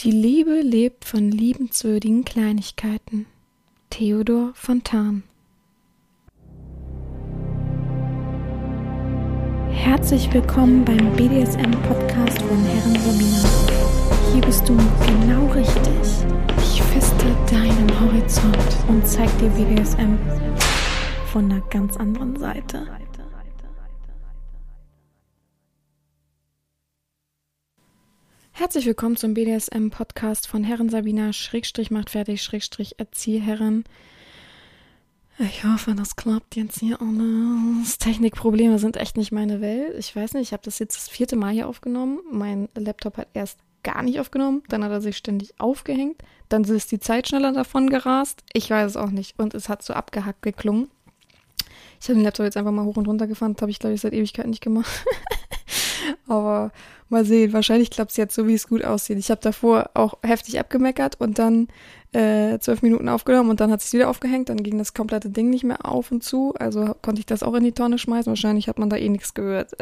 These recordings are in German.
Die Liebe lebt von liebenswürdigen Kleinigkeiten. Theodor Fontan Herzlich willkommen beim BDSM-Podcast von Herren Romina. Hier bist du genau richtig. Ich feste deinen Horizont und zeig dir BDSM von einer ganz anderen Seite. Herzlich willkommen zum BDSM-Podcast von Herren Sabina, Schrägstrich macht fertig, Schrägstrich Erzieherherren. Ich hoffe, das klappt jetzt hier alles. Technikprobleme sind echt nicht meine Welt. Ich weiß nicht, ich habe das jetzt das vierte Mal hier aufgenommen. Mein Laptop hat erst gar nicht aufgenommen, dann hat er sich ständig aufgehängt, dann ist die Zeit schneller davon gerast. Ich weiß es auch nicht. Und es hat so abgehackt geklungen. Ich habe den Laptop jetzt einfach mal hoch und runter gefahren. Das habe ich, glaube ich, seit Ewigkeit nicht gemacht. Aber mal sehen, wahrscheinlich klappt es jetzt so, wie es gut aussieht. Ich habe davor auch heftig abgemeckert und dann äh, zwölf Minuten aufgenommen und dann hat es wieder aufgehängt. Dann ging das komplette Ding nicht mehr auf und zu. Also konnte ich das auch in die Tonne schmeißen. Wahrscheinlich hat man da eh nichts gehört.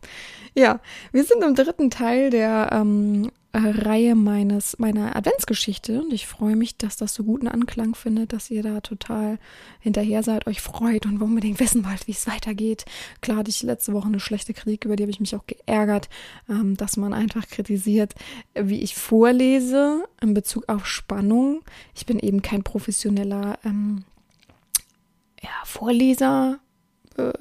ja, wir sind im dritten Teil der ähm, Reihe meines, meiner Adventsgeschichte und ich freue mich, dass das so guten Anklang findet, dass ihr da total hinterher seid, euch freut und unbedingt wissen wollt, wie es weitergeht. Klar hatte ich letzte Woche eine schlechte Kritik, über die habe ich mich auch geärgert, ähm, dass man einfach kritisiert, wie ich vorlese in Bezug auf Spannung. Ich bin eben kein professioneller ähm, ja, Vorleser, äh,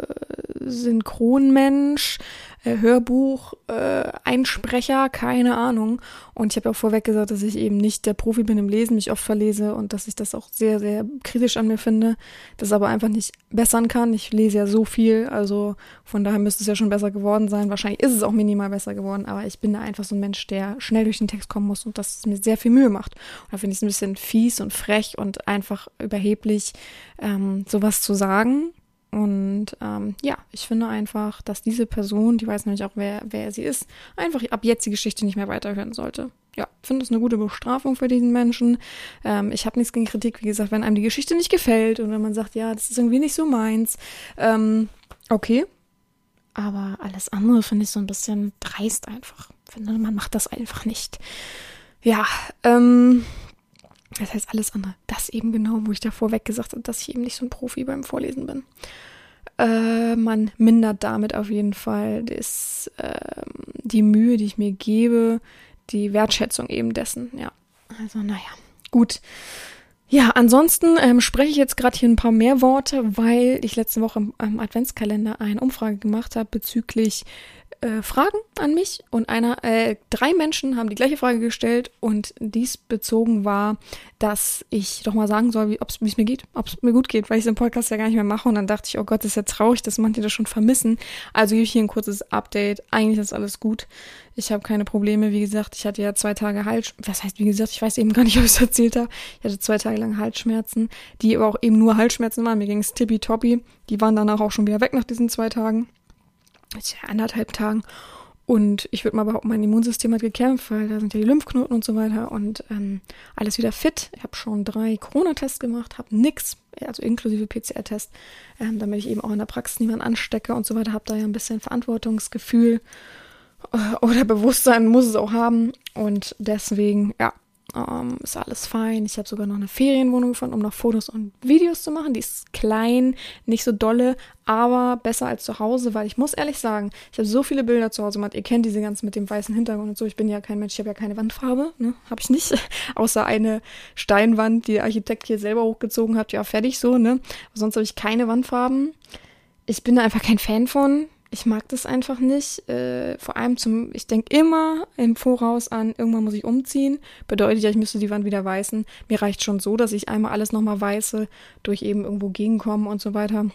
Synchronmensch, äh, Hörbuch, äh, Einsprecher, keine Ahnung. Und ich habe auch vorweg gesagt, dass ich eben nicht der Profi bin im Lesen, mich oft verlese und dass ich das auch sehr, sehr kritisch an mir finde, das aber einfach nicht bessern kann. Ich lese ja so viel, also von daher müsste es ja schon besser geworden sein. Wahrscheinlich ist es auch minimal besser geworden, aber ich bin da einfach so ein Mensch, der schnell durch den Text kommen muss und das mir sehr viel Mühe macht. Und da finde ich es ein bisschen fies und frech und einfach überheblich, ähm, sowas zu sagen. Und ähm, ja, ich finde einfach, dass diese Person, die weiß nämlich auch, wer, wer sie ist, einfach ab jetzt die Geschichte nicht mehr weiterhören sollte. Ja, finde es eine gute Bestrafung für diesen Menschen. Ähm, ich habe nichts gegen Kritik, wie gesagt, wenn einem die Geschichte nicht gefällt und wenn man sagt, ja, das ist irgendwie nicht so meins. Ähm, okay. Aber alles andere finde ich so ein bisschen dreist einfach. Finde, man macht das einfach nicht. Ja, ähm, das heißt alles andere. Das eben genau, wo ich davor weg gesagt habe, dass ich eben nicht so ein Profi beim Vorlesen bin. Äh, man mindert damit auf jeden Fall das, äh, die Mühe, die ich mir gebe, die Wertschätzung eben dessen. Ja, also naja, gut. Ja, ansonsten ähm, spreche ich jetzt gerade hier ein paar mehr Worte, weil ich letzte Woche im, im Adventskalender eine Umfrage gemacht habe bezüglich äh, Fragen an mich und einer, äh, drei Menschen haben die gleiche Frage gestellt und dies bezogen war, dass ich doch mal sagen soll, wie es mir geht, ob es mir gut geht, weil ich im Podcast ja gar nicht mehr mache und dann dachte ich, oh Gott, das ist ja traurig, dass manche das schon vermissen. Also gebe ich hier ein kurzes Update. Eigentlich ist alles gut. Ich habe keine Probleme. Wie gesagt, ich hatte ja zwei Tage Hals, was heißt wie gesagt, ich weiß eben gar nicht, ob ich es erzählt habe. Ich hatte zwei Tage lang Halsschmerzen, die aber auch eben nur Halsschmerzen waren. Mir ging es tippitoppi. Die waren danach auch schon wieder weg nach diesen zwei Tagen anderthalb Tagen. Und ich würde mal behaupten, mein Immunsystem hat gekämpft, weil da sind ja die Lymphknoten und so weiter und ähm, alles wieder fit. Ich habe schon drei Corona-Tests gemacht, habe nix, also inklusive PCR-Test, ähm, damit ich eben auch in der Praxis niemanden anstecke und so weiter. Habe da ja ein bisschen Verantwortungsgefühl äh, oder Bewusstsein muss es auch haben und deswegen, ja, ähm, ist alles fein. Ich habe sogar noch eine Ferienwohnung gefunden, um noch Fotos und Videos zu machen. Die ist klein, nicht so dolle, aber besser als zu Hause, weil ich muss ehrlich sagen, ich habe so viele Bilder zu Hause gemacht. Ihr kennt diese ganzen mit dem weißen Hintergrund und so. Ich bin ja kein Mensch, ich habe ja keine Wandfarbe, ne? Habe ich nicht. Außer eine Steinwand, die der Architekt hier selber hochgezogen hat. Ja, fertig so, ne? Aber sonst habe ich keine Wandfarben. Ich bin da einfach kein Fan von ich mag das einfach nicht. Äh, vor allem zum, ich denke immer im Voraus an, irgendwann muss ich umziehen. Bedeutet ja, ich müsste die Wand wieder weißen. Mir reicht schon so, dass ich einmal alles nochmal weiße, durch eben irgendwo gegenkommen und so weiter.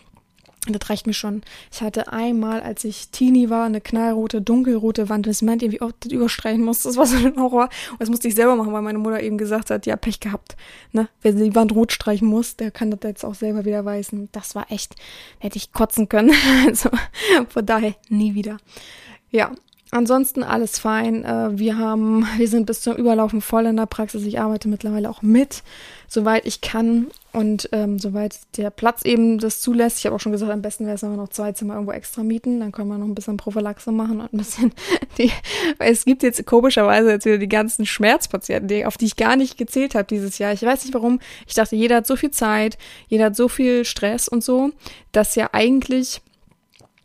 Das reicht mir schon. Ich hatte einmal, als ich Teenie war, eine knallrote, dunkelrote Wand, das meint irgendwie auch das überstreichen muss. Das war so ein Horror. Und das musste ich selber machen, weil meine Mutter eben gesagt hat, ja, Pech gehabt. Ne? Wer die Wand rot streichen muss, der kann das jetzt auch selber wieder weißen. Das war echt, hätte ich kotzen können. also von daher nie wieder. Ja, ansonsten alles fein. Äh, wir haben, wir sind bis zum Überlaufen voll in der Praxis. Ich arbeite mittlerweile auch mit, soweit ich kann und ähm, soweit der Platz eben das zulässt. Ich habe auch schon gesagt, am besten wäre es, wenn wir noch zwei Zimmer irgendwo extra mieten. Dann können wir noch ein bisschen Prophylaxe machen und ein bisschen die. Es gibt jetzt komischerweise jetzt wieder die ganzen Schmerzpatienten, die, auf die ich gar nicht gezählt habe dieses Jahr. Ich weiß nicht warum. Ich dachte, jeder hat so viel Zeit, jeder hat so viel Stress und so, dass ja eigentlich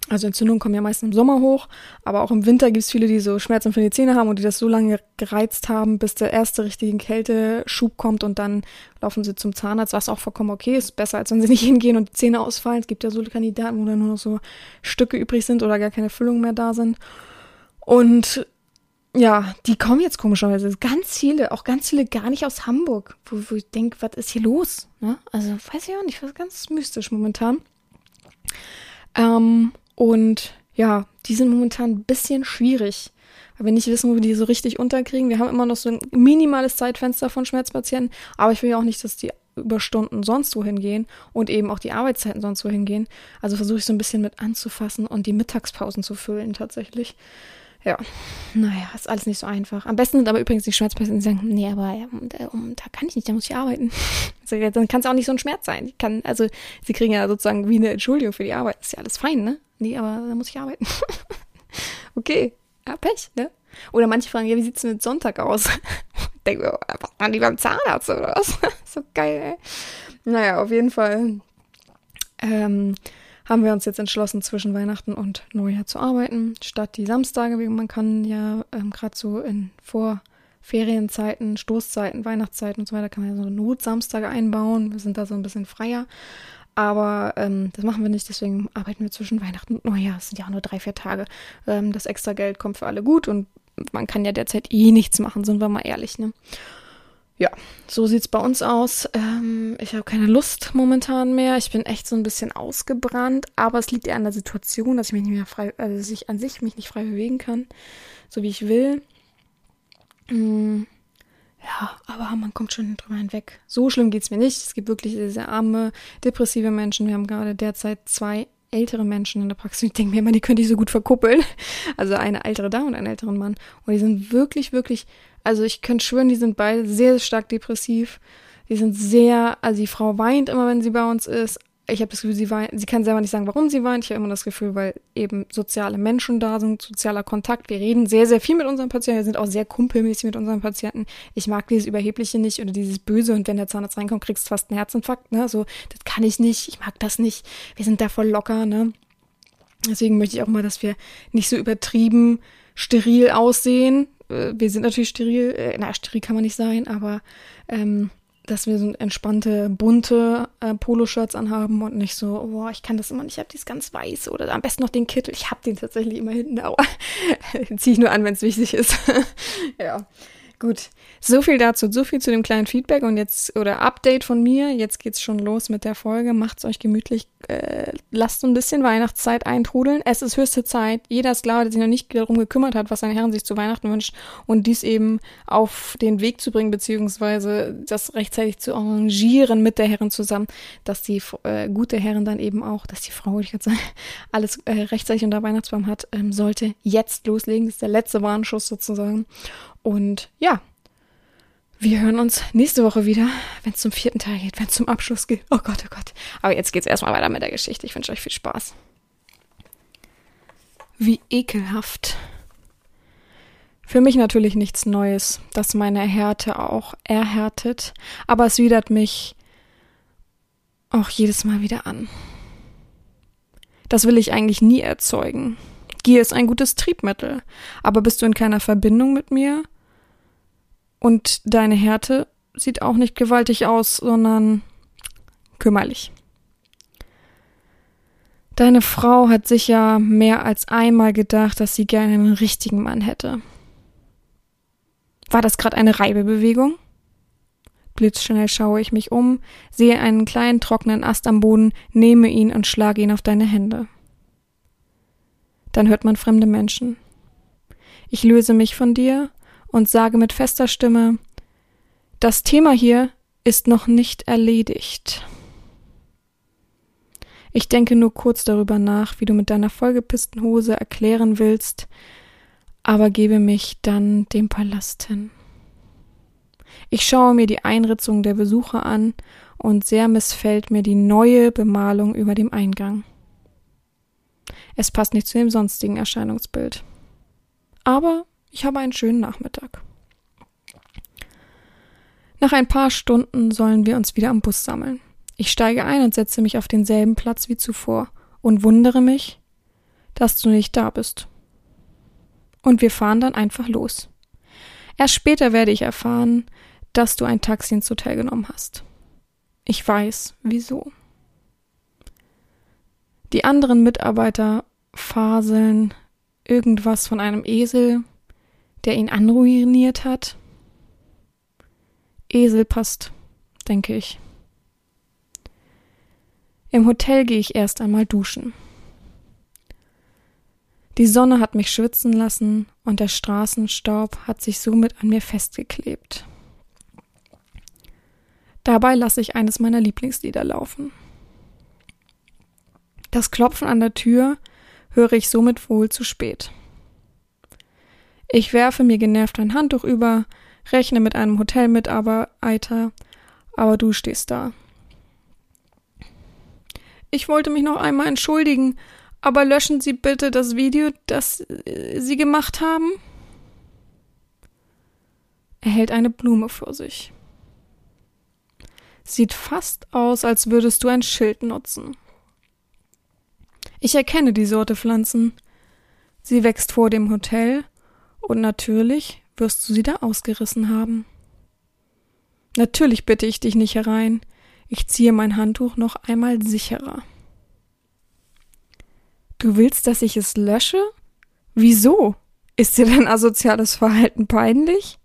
also Entzündungen kommen ja meistens im Sommer hoch, aber auch im Winter gibt es viele, die so Schmerzen für die Zähne haben und die das so lange gereizt haben, bis der erste richtige Kälteschub kommt und dann laufen sie zum Zahnarzt, was auch vollkommen okay ist. Besser, als wenn sie nicht hingehen und die Zähne ausfallen. Es gibt ja so Kandidaten, wo dann nur noch so Stücke übrig sind oder gar keine Füllungen mehr da sind. Und ja, die kommen jetzt komischerweise. Ganz viele, auch ganz viele gar nicht aus Hamburg, wo, wo ich denke, was ist hier los? Ne? Also weiß ich auch nicht, was ganz mystisch momentan. Ähm, und ja, die sind momentan ein bisschen schwierig, weil wir nicht wissen, wo wir die so richtig unterkriegen. Wir haben immer noch so ein minimales Zeitfenster von Schmerzpatienten, aber ich will ja auch nicht, dass die Überstunden sonst wohin gehen und eben auch die Arbeitszeiten sonst wohin gehen. Also versuche ich so ein bisschen mit anzufassen und die Mittagspausen zu füllen tatsächlich. Ja, naja, ist alles nicht so einfach. Am besten sind aber übrigens die Schmerzpatienten, die sagen, nee, aber ja, da, da, kann ich nicht, da muss ich arbeiten. Also, dann kann es auch nicht so ein Schmerz sein. Ich kann, also sie kriegen ja sozusagen wie eine Entschuldigung für die Arbeit. Ist ja alles fein, ne? Nee, aber da muss ich arbeiten. okay, ja, Pech, ne? Oder manche fragen, ja, wie sieht's denn mit Sonntag aus? Denken wir, was waren die beim Zahnarzt oder was? so geil, ey. Naja, auf jeden Fall. Ähm, haben wir uns jetzt entschlossen, zwischen Weihnachten und Neujahr zu arbeiten, statt die Samstage. Man kann ja ähm, gerade so in Vorferienzeiten, Stoßzeiten, Weihnachtszeiten und so weiter, kann man ja so Notsamstage einbauen. Wir sind da so ein bisschen freier. Aber ähm, das machen wir nicht, deswegen arbeiten wir zwischen Weihnachten und Neujahr. Es sind ja auch nur drei, vier Tage. Ähm, das extra Geld kommt für alle gut und man kann ja derzeit eh nichts machen, sind wir mal ehrlich, ne? ja, so sieht's bei uns aus. Ähm, ich habe keine Lust momentan mehr. Ich bin echt so ein bisschen ausgebrannt, aber es liegt eher an der Situation, dass ich mich nicht mehr frei, also dass ich an sich mich nicht frei bewegen kann, so wie ich will. Ähm, ja, aber man kommt schon drüber hinweg. So schlimm geht's mir nicht. Es gibt wirklich sehr, sehr arme, depressive Menschen. Wir haben gerade derzeit zwei ältere Menschen in der Praxis. Ich denke mir immer, die könnte ich so gut verkuppeln. Also eine ältere Dame und einen älteren Mann. Und die sind wirklich, wirklich also ich könnte schwören, die sind beide sehr stark depressiv. Die sind sehr, also die Frau weint immer, wenn sie bei uns ist. Ich habe das Gefühl, sie weint, sie kann selber nicht sagen, warum sie weint. Ich habe immer das Gefühl, weil eben soziale Menschen da sind, sozialer Kontakt. Wir reden sehr, sehr viel mit unseren Patienten. Wir sind auch sehr kumpelmäßig mit unseren Patienten. Ich mag dieses Überhebliche nicht oder dieses Böse. Und wenn der Zahnarzt reinkommt, kriegst du fast einen Herzinfarkt. Ne? So, das kann ich nicht. Ich mag das nicht. Wir sind da voll locker. Ne? Deswegen möchte ich auch mal, dass wir nicht so übertrieben steril aussehen. Äh, wir sind natürlich steril, äh, na, steril kann man nicht sein, aber ähm, dass wir so entspannte, bunte äh, Poloshirts anhaben und nicht so, oh, ich kann das immer nicht, ich habe dies ganz weiß oder am besten noch den Kittel. Ich habe den tatsächlich immer hinten, aber ziehe ich nur an, wenn es wichtig ist. ja. Gut, so viel dazu, so viel zu dem kleinen Feedback und jetzt oder Update von mir. Jetzt geht's schon los mit der Folge. Macht's euch gemütlich, äh, lasst ein bisschen Weihnachtszeit eintrudeln. Es ist höchste Zeit. Jeder ist klar, der sich noch nicht darum gekümmert hat, was seine Herren sich zu Weihnachten wünscht und dies eben auf den Weg zu bringen beziehungsweise das rechtzeitig zu arrangieren mit der Herren zusammen, dass die äh, gute Herren dann eben auch, dass die Frau, ich jetzt sagen, alles äh, rechtzeitig unter Weihnachtsbaum hat, ähm, sollte jetzt loslegen. Das ist der letzte Warnschuss sozusagen. Und ja, wir hören uns nächste Woche wieder, wenn es zum vierten Teil geht, wenn es zum Abschluss geht. Oh Gott, oh Gott. Aber jetzt geht's erstmal weiter mit der Geschichte. Ich wünsche euch viel Spaß. Wie ekelhaft. Für mich natürlich nichts Neues, dass meine Härte auch erhärtet, aber es widert mich auch jedes Mal wieder an. Das will ich eigentlich nie erzeugen. Gier ist ein gutes Triebmittel, aber bist du in keiner Verbindung mit mir, und deine Härte sieht auch nicht gewaltig aus, sondern kümmerlich. Deine Frau hat sicher mehr als einmal gedacht, dass sie gerne einen richtigen Mann hätte. War das gerade eine Reibebewegung? Blitzschnell schaue ich mich um, sehe einen kleinen trockenen Ast am Boden, nehme ihn und schlage ihn auf deine Hände. Dann hört man fremde Menschen. Ich löse mich von dir und sage mit fester Stimme, das Thema hier ist noch nicht erledigt. Ich denke nur kurz darüber nach, wie du mit deiner vollgepissten Hose erklären willst, aber gebe mich dann dem Palast hin. Ich schaue mir die Einritzung der Besucher an und sehr missfällt mir die neue Bemalung über dem Eingang. Es passt nicht zu dem sonstigen Erscheinungsbild. Aber ich habe einen schönen Nachmittag. Nach ein paar Stunden sollen wir uns wieder am Bus sammeln. Ich steige ein und setze mich auf denselben Platz wie zuvor und wundere mich, dass du nicht da bist. Und wir fahren dann einfach los. Erst später werde ich erfahren, dass du ein Taxi ins Hotel genommen hast. Ich weiß, wieso. Die anderen Mitarbeiter faseln irgendwas von einem Esel, der ihn anruiniert hat. Esel passt, denke ich. Im Hotel gehe ich erst einmal duschen. Die Sonne hat mich schwitzen lassen und der Straßenstaub hat sich somit an mir festgeklebt. Dabei lasse ich eines meiner Lieblingslieder laufen. Das Klopfen an der Tür höre ich somit wohl zu spät. Ich werfe mir genervt ein Handtuch über, rechne mit einem Hotelmitarbeiter, aber du stehst da. Ich wollte mich noch einmal entschuldigen, aber löschen Sie bitte das Video, das äh, Sie gemacht haben. Er hält eine Blume vor sich. Sieht fast aus, als würdest du ein Schild nutzen. Ich erkenne die Sorte Pflanzen. Sie wächst vor dem Hotel und natürlich wirst du sie da ausgerissen haben. Natürlich bitte ich dich nicht herein. Ich ziehe mein Handtuch noch einmal sicherer. Du willst, dass ich es lösche? Wieso? Ist dir dein asoziales Verhalten peinlich?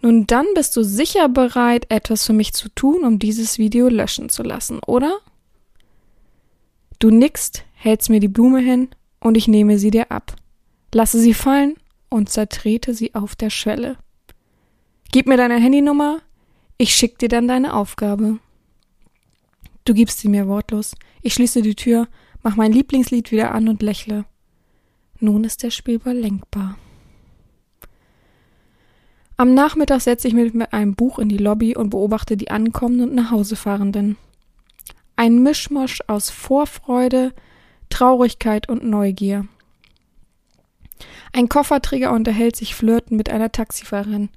Nun dann bist du sicher bereit, etwas für mich zu tun, um dieses Video löschen zu lassen, oder? Du nickst, hältst mir die Blume hin und ich nehme sie dir ab. Lasse sie fallen und zertrete sie auf der Schwelle. Gib mir deine Handynummer, ich schick dir dann deine Aufgabe. Du gibst sie mir wortlos. Ich schließe die Tür, mach mein Lieblingslied wieder an und lächle. Nun ist der Spielball lenkbar. Am Nachmittag setze ich mich mit einem Buch in die Lobby und beobachte die ankommenden und nach Hause fahrenden. Ein Mischmasch aus Vorfreude, Traurigkeit und Neugier. Ein Kofferträger unterhält sich flirten mit einer Taxifahrerin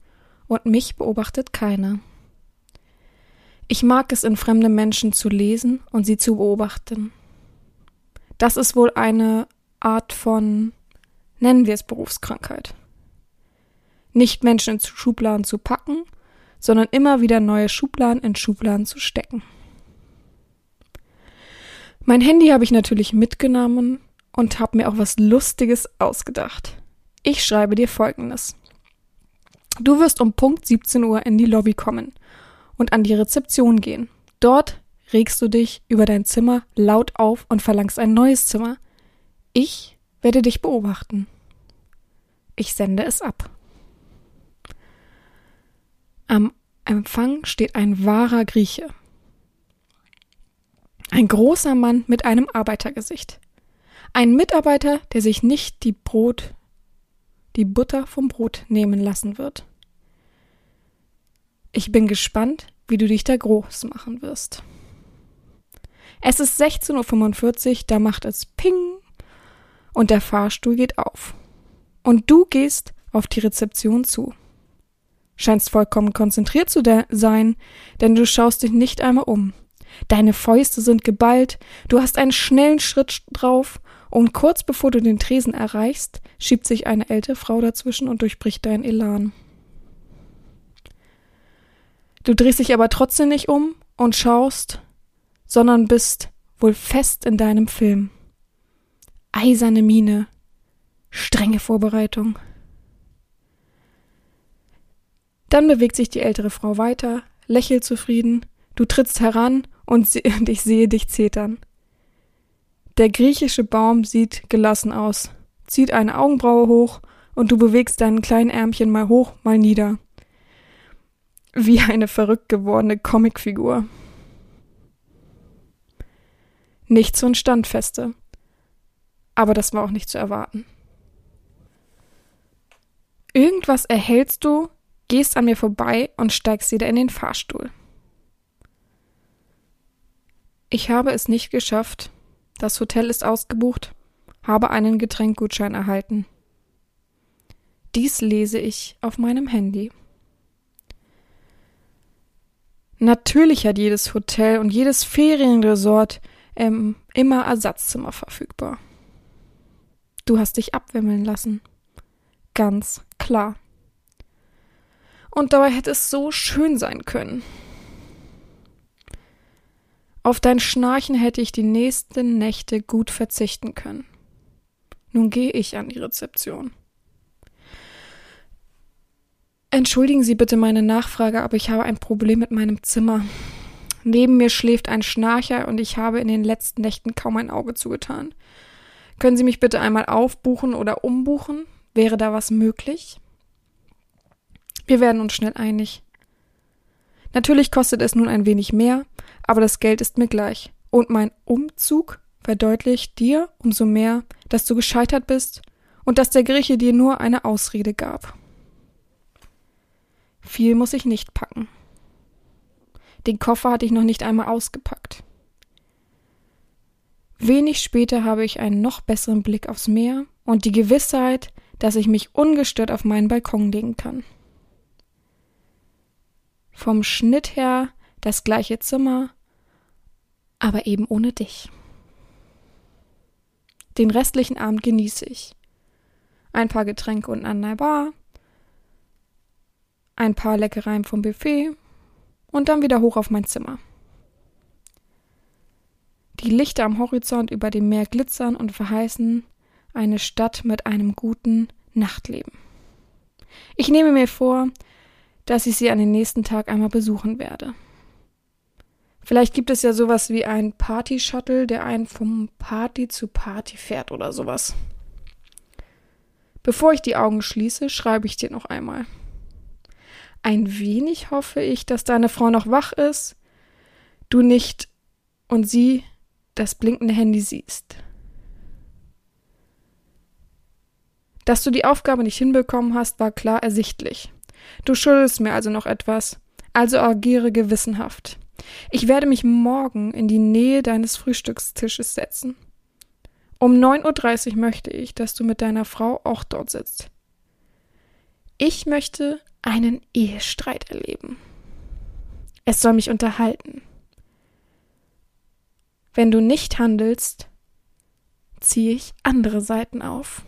und mich beobachtet keiner. Ich mag es, in fremde Menschen zu lesen und sie zu beobachten. Das ist wohl eine Art von, nennen wir es Berufskrankheit. Nicht Menschen in Schubladen zu packen, sondern immer wieder neue Schubladen in Schubladen zu stecken. Mein Handy habe ich natürlich mitgenommen und habe mir auch was Lustiges ausgedacht. Ich schreibe dir Folgendes. Du wirst um Punkt 17 Uhr in die Lobby kommen und an die Rezeption gehen. Dort regst du dich über dein Zimmer laut auf und verlangst ein neues Zimmer. Ich werde dich beobachten. Ich sende es ab. Am Empfang steht ein wahrer Grieche. Ein großer Mann mit einem Arbeitergesicht. Ein Mitarbeiter, der sich nicht die Brot, die Butter vom Brot nehmen lassen wird. Ich bin gespannt, wie du dich da groß machen wirst. Es ist 16.45 Uhr, da macht es Ping und der Fahrstuhl geht auf. Und du gehst auf die Rezeption zu. Scheinst vollkommen konzentriert zu sein, denn du schaust dich nicht einmal um. Deine Fäuste sind geballt, du hast einen schnellen Schritt drauf und kurz bevor du den Tresen erreichst, schiebt sich eine ältere Frau dazwischen und durchbricht dein Elan. Du drehst dich aber trotzdem nicht um und schaust, sondern bist wohl fest in deinem Film. Eiserne Miene, strenge Vorbereitung. Dann bewegt sich die ältere Frau weiter, lächelt zufrieden, du trittst heran und, und ich sehe dich zetern. Der griechische Baum sieht gelassen aus, zieht eine Augenbraue hoch und du bewegst deinen kleinen Ärmchen mal hoch, mal nieder. Wie eine verrückt gewordene Comicfigur. Nicht so ein Standfeste. Aber das war auch nicht zu erwarten. Irgendwas erhältst du, gehst an mir vorbei und steigst wieder in den Fahrstuhl. Ich habe es nicht geschafft. Das Hotel ist ausgebucht, habe einen Getränkgutschein erhalten. Dies lese ich auf meinem Handy. Natürlich hat jedes Hotel und jedes Ferienresort ähm, immer Ersatzzimmer verfügbar. Du hast dich abwimmeln lassen. Ganz klar. Und dabei hätte es so schön sein können. Auf dein Schnarchen hätte ich die nächsten Nächte gut verzichten können. Nun gehe ich an die Rezeption. Entschuldigen Sie bitte meine Nachfrage, aber ich habe ein Problem mit meinem Zimmer. Neben mir schläft ein Schnarcher und ich habe in den letzten Nächten kaum ein Auge zugetan. Können Sie mich bitte einmal aufbuchen oder umbuchen? Wäre da was möglich? Wir werden uns schnell einig. Natürlich kostet es nun ein wenig mehr, aber das Geld ist mir gleich. Und mein Umzug verdeutlicht dir umso mehr, dass du gescheitert bist und dass der Grieche dir nur eine Ausrede gab. Viel muss ich nicht packen. Den Koffer hatte ich noch nicht einmal ausgepackt. Wenig später habe ich einen noch besseren Blick aufs Meer und die Gewissheit, dass ich mich ungestört auf meinen Balkon legen kann. Vom Schnitt her das gleiche Zimmer, aber eben ohne dich. Den restlichen Abend genieße ich. Ein paar Getränke unten an der Bar, ein paar Leckereien vom Buffet und dann wieder hoch auf mein Zimmer. Die Lichter am Horizont über dem Meer glitzern und verheißen eine Stadt mit einem guten Nachtleben. Ich nehme mir vor, dass ich sie an den nächsten Tag einmal besuchen werde. Vielleicht gibt es ja sowas wie ein Party-Shuttle, der einen vom Party zu Party fährt oder sowas. Bevor ich die Augen schließe, schreibe ich dir noch einmal. Ein wenig hoffe ich, dass deine Frau noch wach ist, du nicht und sie das blinkende Handy siehst. Dass du die Aufgabe nicht hinbekommen hast, war klar ersichtlich. Du schuldest mir also noch etwas, also agiere gewissenhaft. Ich werde mich morgen in die Nähe deines Frühstückstisches setzen. Um 9.30 Uhr möchte ich, dass du mit deiner Frau auch dort sitzt. Ich möchte einen Ehestreit erleben. Es soll mich unterhalten. Wenn du nicht handelst, ziehe ich andere Seiten auf.